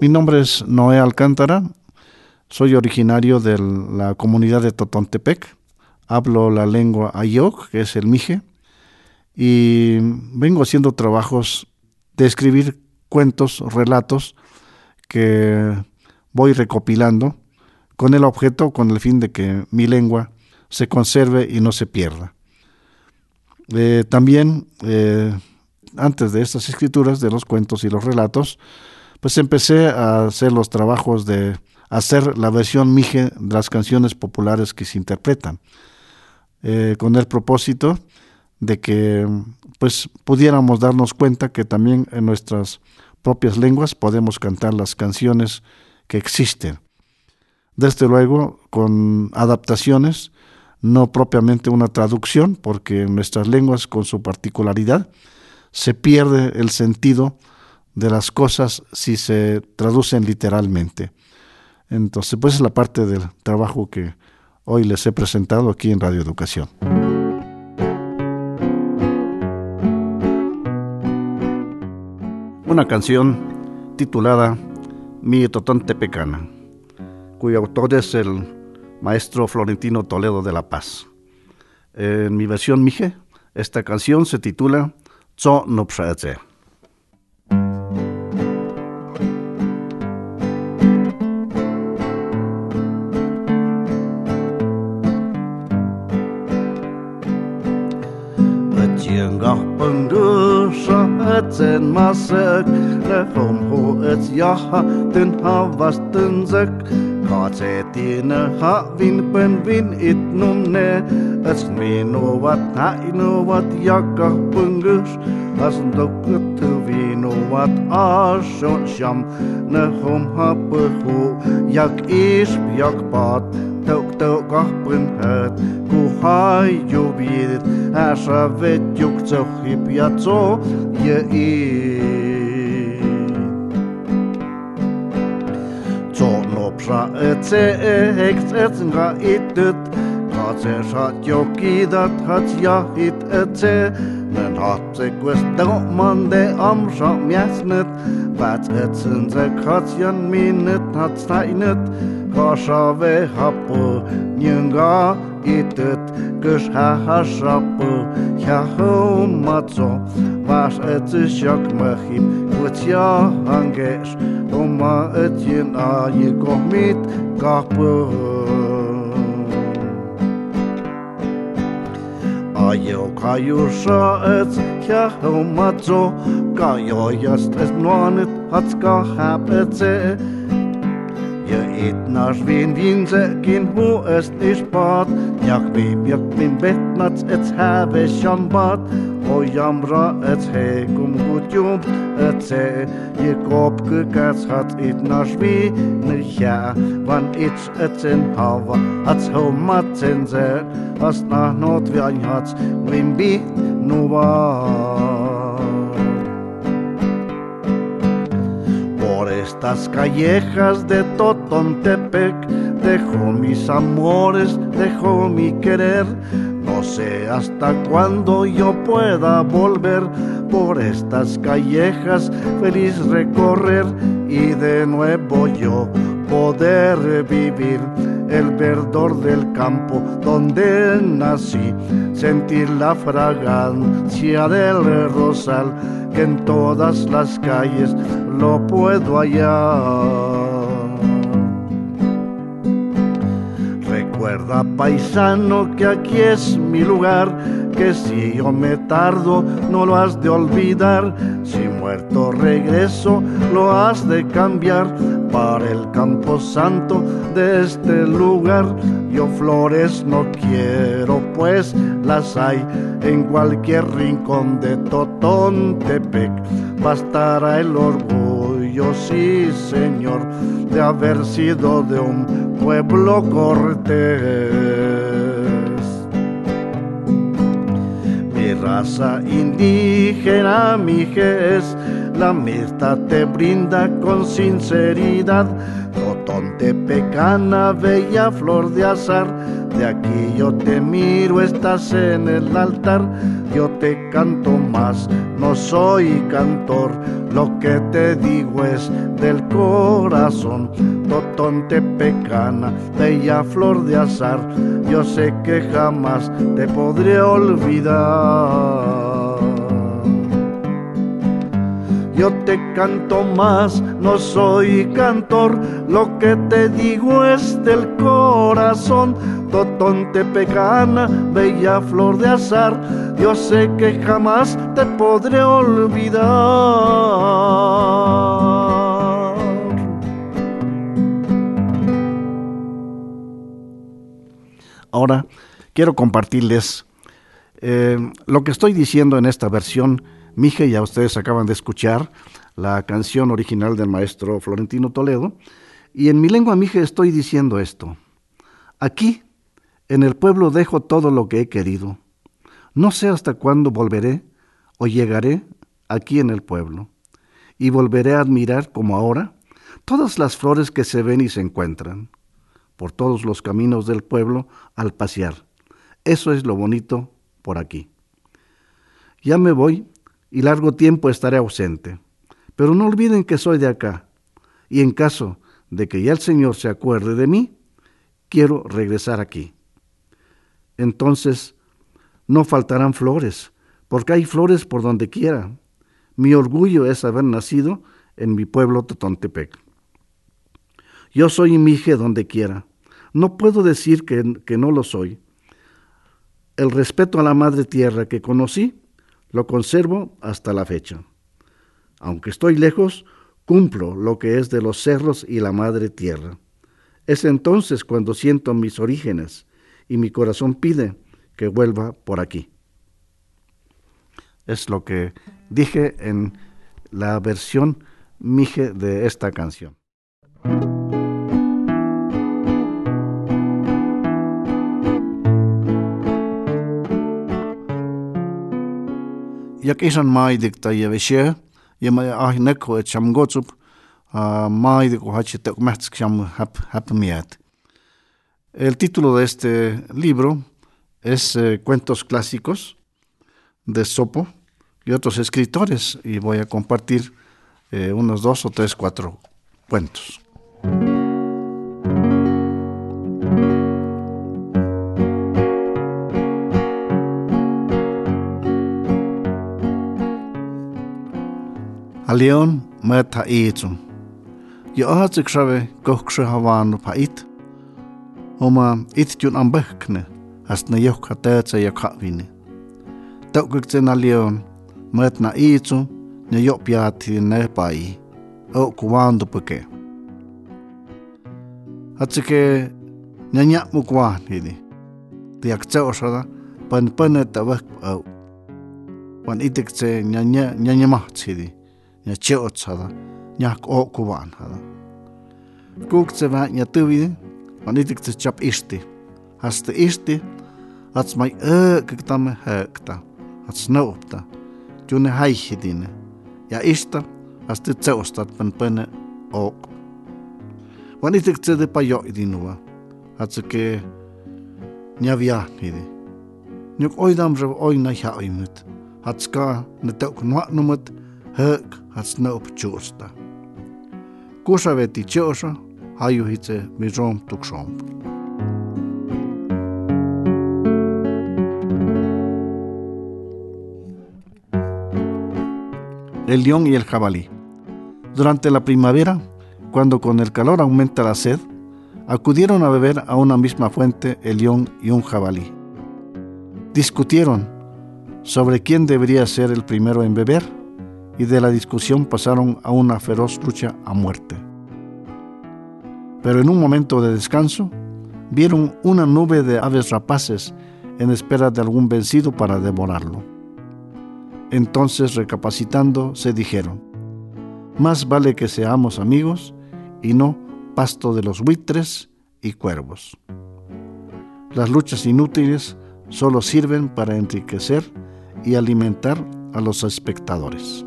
Mi nombre es Noé Alcántara, soy originario de la comunidad de Totontepec, hablo la lengua Ayok, que es el mije, y vengo haciendo trabajos de escribir cuentos, relatos que voy recopilando con el objeto, con el fin de que mi lengua se conserve y no se pierda. Eh, también, eh, antes de estas escrituras, de los cuentos y los relatos, pues empecé a hacer los trabajos de hacer la versión mije de las canciones populares que se interpretan, eh, con el propósito de que pues pudiéramos darnos cuenta que también en nuestras propias lenguas podemos cantar las canciones que existen. Desde luego con adaptaciones, no propiamente una traducción, porque en nuestras lenguas con su particularidad se pierde el sentido de las cosas si se traducen literalmente. Entonces, pues es la parte del trabajo que hoy les he presentado aquí en Radio Educación. Una canción titulada Mi Totonte Pecana, cuyo autor es el maestro Florentino Toledo de La Paz. En mi versión mije, esta canción se titula Tso no sen masøk Le fom hoets jaha tyn havastyn sök Kaatsetine havin penvin itnumne As minuvat wat jakah pungus As dokut vinuvat asun sham Ne hom hapuhu jak isp jak pat Tok tok ahpun hët Հայյուբիդ Աշավետ յուկ ծոխի պյացո յեի Ծորնոպշա էցե էքց էցնգա իտտ Հացե շատ յոկի դատ հաց յահիտ էցե Նեն հացե գուս դղման դե ամշա միասնըտ Բաց էցն ձեք հաց յան մինըտ հաց նայնըt Կաշավ է հապը նյնգա itet Gëch ha ha schappe Ja ho mat zo. Wach et sech jak mach him Gut ja angéch Omma et jeen a je goch mit Garpe A jo ka jo scha et Ja ho mat zo. Ga jo just et no net hats ga hab et se. Je et nach wien Diense gin wo es nicht bat. Mjaqbib, yaqbim betnats ets have shambat O yamra ets he gum gutjum ets e ye kop gekas hat it nashvi nilja van its ets en hava ats homat en ze as na not vi ein hat mimbi nuva Por estas callejas de Totontepec dejo mis amores, dejo mi querer. No sé hasta cuándo yo pueda volver por estas callejas, feliz recorrer y de nuevo yo poder vivir el verdor del campo donde nací, sentir la fragancia del rosal que en todas las calles lo puedo hallar. Recuerda, paisano, que aquí es mi lugar, que si yo me tardo no lo has de olvidar. Si muerto regreso lo has de cambiar para el campo santo de este lugar. Yo flores no quiero, pues las hay en cualquier rincón de Totontepec. Bastará el orgullo, sí señor, de haber sido de un pueblo cortés. raza indígena, mi la mirta te brinda con sinceridad. Totonte pecana, bella flor de azar, de aquí yo te miro, estás en el altar, yo te canto más, no soy cantor, lo que te digo es del corazón. Totonte pecana, bella flor de azar, yo sé que jamás te podré olvidar. Yo te canto más, no soy cantor, lo que te digo es del corazón. Totonte pecana, bella flor de azar, yo sé que jamás te podré olvidar. Ahora quiero compartirles eh, lo que estoy diciendo en esta versión Mije, ya ustedes acaban de escuchar la canción original del maestro Florentino Toledo. Y en mi lengua Mije estoy diciendo esto. Aquí, en el pueblo dejo todo lo que he querido. No sé hasta cuándo volveré o llegaré aquí en el pueblo. Y volveré a admirar, como ahora, todas las flores que se ven y se encuentran, por todos los caminos del pueblo al pasear. Eso es lo bonito por aquí. Ya me voy y largo tiempo estaré ausente. Pero no olviden que soy de acá, y en caso de que ya el Señor se acuerde de mí, quiero regresar aquí. Entonces, no faltarán flores, porque hay flores por donde quiera. Mi orgullo es haber nacido en mi pueblo Totontepec. Yo soy mije donde quiera. No puedo decir que, que no lo soy. El respeto a la madre tierra que conocí lo conservo hasta la fecha. Aunque estoy lejos, cumplo lo que es de los cerros y la madre tierra. Es entonces cuando siento mis orígenes y mi corazón pide que vuelva por aquí. Es lo que dije en la versión Mije de esta canción. Jak isan maidik ta ya veshe ya ma ah neko et cham gotsup maidik o hachi te mehtsk cham hap hap miat. El título de este libro es eh, Cuentos clásicos de Sopo y otros escritores y voy a compartir eh, unos dos o tres, cuatro cuentos. Alion meta etum. Yo hatse krave gokshe havanu pa it. Oma it jun am bekne, as ya ne yok hatetse yo katvine. Tokukten alion metna etum, ne yok piati ne pai. O kuwando peke. Hatse ke nyanyak mukwa hidi. Tiak pan panet tabak au. Wan itik ce nyanya nyanya mah. ya cheot sada ya o kuban sada kuk se va ya tuvi anitik se chap ishti hasta ishti ats mai e kktame hekta ats noopta tune haihidine ya ishta hasta tseostat pen pen ok anitik se de payo idinua ats ke nya via hidi nyok oidam rev oina ha oimut hatska ne tok nuat numut hög hatsna upp tjosta. Kusa veti tjosa, haju El león y el jabalí. Durante la primavera, cuando con el calor aumenta la sed, acudieron a beber a una misma fuente el león y un jabalí. Discutieron sobre quién debería ser el primero en beber y de la discusión pasaron a una feroz lucha a muerte. Pero en un momento de descanso, vieron una nube de aves rapaces en espera de algún vencido para devorarlo. Entonces, recapacitando, se dijeron, más vale que seamos amigos y no pasto de los buitres y cuervos. Las luchas inútiles solo sirven para enriquecer y alimentar a los espectadores.